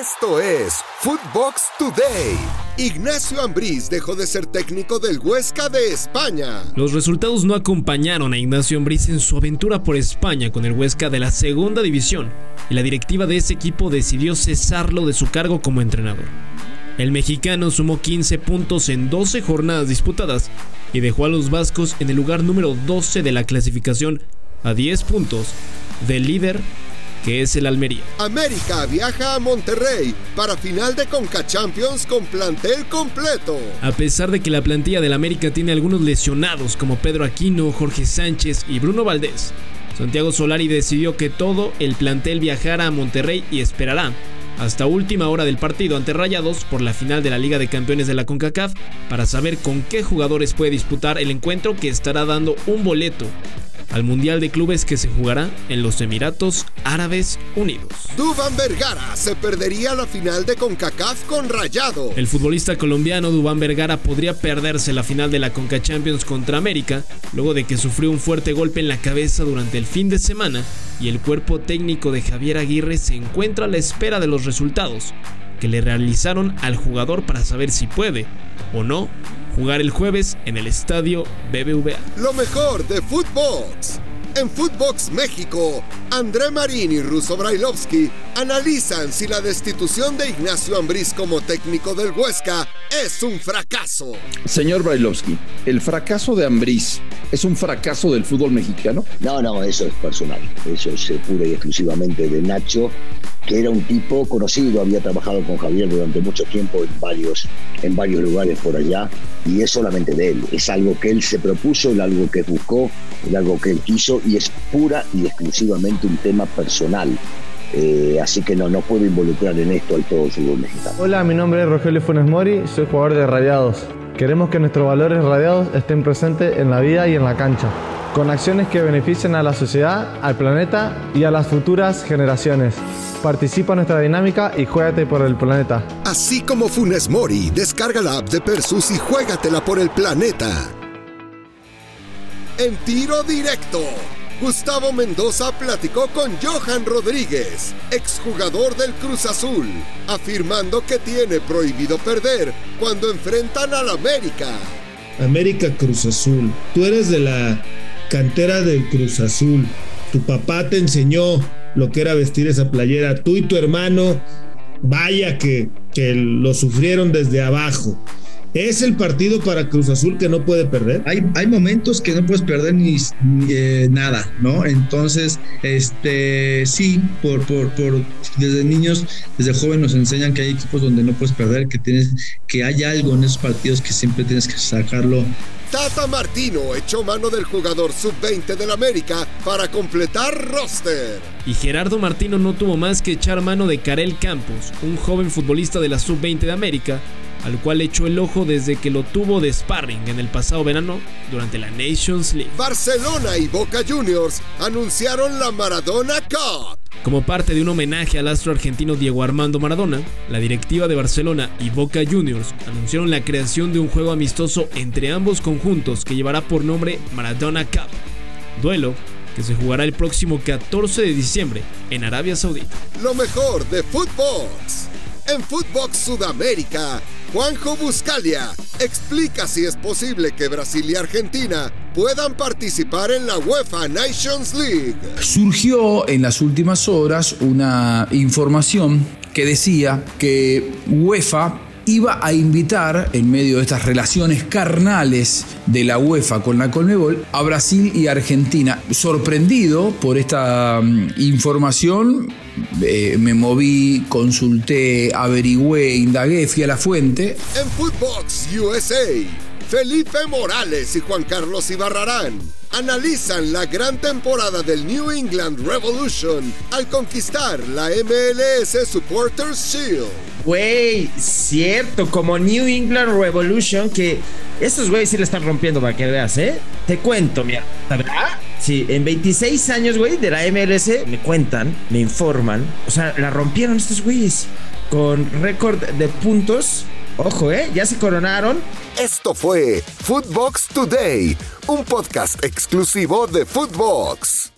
Esto es Footbox Today. Ignacio Ambriz dejó de ser técnico del Huesca de España. Los resultados no acompañaron a Ignacio Ambriz en su aventura por España con el Huesca de la Segunda División y la directiva de ese equipo decidió cesarlo de su cargo como entrenador. El mexicano sumó 15 puntos en 12 jornadas disputadas y dejó a los vascos en el lugar número 12 de la clasificación a 10 puntos del líder que es el Almería. América viaja a Monterrey para final de Conca Champions con plantel completo. A pesar de que la plantilla del América tiene algunos lesionados como Pedro Aquino, Jorge Sánchez y Bruno Valdés, Santiago Solari decidió que todo el plantel viajara a Monterrey y esperará hasta última hora del partido ante Rayados por la final de la Liga de Campeones de la CONCACAF para saber con qué jugadores puede disputar el encuentro que estará dando un boleto al Mundial de Clubes que se jugará en los Emiratos Árabes Unidos. Dubán Vergara se perdería la final de CONCACAF con Rayado. El futbolista colombiano Dubán Vergara podría perderse la final de la CONCA Champions contra América luego de que sufrió un fuerte golpe en la cabeza durante el fin de semana y el cuerpo técnico de Javier Aguirre se encuentra a la espera de los resultados que le realizaron al jugador para saber si puede o no jugar el jueves en el estadio BBVA. Lo mejor de Footbox. En Footbox México, André Marín y Russo Brailovsky analizan si la destitución de Ignacio Ambriz como técnico del Huesca es un fracaso. Señor Brailovsky, ¿el fracaso de Ambriz es un fracaso del fútbol mexicano? No, no, eso es personal. Eso es pura y exclusivamente de Nacho que era un tipo conocido, había trabajado con Javier durante mucho tiempo en varios, en varios lugares por allá, y es solamente de él, es algo que él se propuso, es algo que buscó, es algo que él quiso, y es pura y exclusivamente un tema personal. Eh, así que no, no puedo involucrar en esto al todo fútbol mexicano. Hola, mi nombre es Rogelio Funes Mori, soy jugador de Radiados. Queremos que nuestros valores radiados estén presentes en la vida y en la cancha con acciones que beneficien a la sociedad, al planeta y a las futuras generaciones. Participa en nuestra dinámica y juégate por el planeta. Así como Funes Mori, descarga la app de Persus y juégatela por el planeta. En tiro directo, Gustavo Mendoza platicó con Johan Rodríguez, exjugador del Cruz Azul, afirmando que tiene prohibido perder cuando enfrentan al América. América Cruz Azul, tú eres de la cantera del Cruz Azul. Tu papá te enseñó lo que era vestir esa playera. Tú y tu hermano, vaya que, que lo sufrieron desde abajo. ¿Es el partido para Cruz Azul que no puede perder? Hay, hay momentos que no puedes perder ni, eh, nada, ¿no? Entonces, este, sí, por, por, por, desde niños, desde joven nos enseñan que hay equipos donde no puedes perder, que tienes, que hay algo en esos partidos que siempre tienes que sacarlo Tata Martino echó mano del jugador sub-20 del América para completar roster. Y Gerardo Martino no tuvo más que echar mano de Karel Campos, un joven futbolista de la sub-20 de América, al cual echó el ojo desde que lo tuvo de sparring en el pasado verano durante la Nations League. Barcelona y Boca Juniors anunciaron la Maradona Cup. Como parte de un homenaje al astro argentino Diego Armando Maradona, la directiva de Barcelona y Boca Juniors anunciaron la creación de un juego amistoso entre ambos conjuntos que llevará por nombre Maradona Cup. Duelo que se jugará el próximo 14 de diciembre en Arabia Saudita. Lo mejor de Footbox. En Footbox Sudamérica, Juanjo Buscalia explica si es posible que Brasil y Argentina puedan participar en la UEFA Nations League. Surgió en las últimas horas una información que decía que UEFA iba a invitar, en medio de estas relaciones carnales de la UEFA con la Colmebol, a Brasil y Argentina. Sorprendido por esta mm, información, eh, me moví, consulté, averigüé, indagué, fui a la fuente. En Footbox USA, Felipe Morales y Juan Carlos Ibarrarán analizan la gran temporada del New England Revolution al conquistar la MLS Supporters Shield. Güey, cierto, como New England Revolution, que estos güeyes sí le están rompiendo para que veas, ¿eh? Te cuento, mierda, ¿verdad? Sí, en 26 años, güey, de la MLS, me cuentan, me informan, o sea, la rompieron estos güeyes con récord de puntos. Ojo, ¿eh? Ya se coronaron. Esto fue Footbox Today, un podcast exclusivo de Footbox.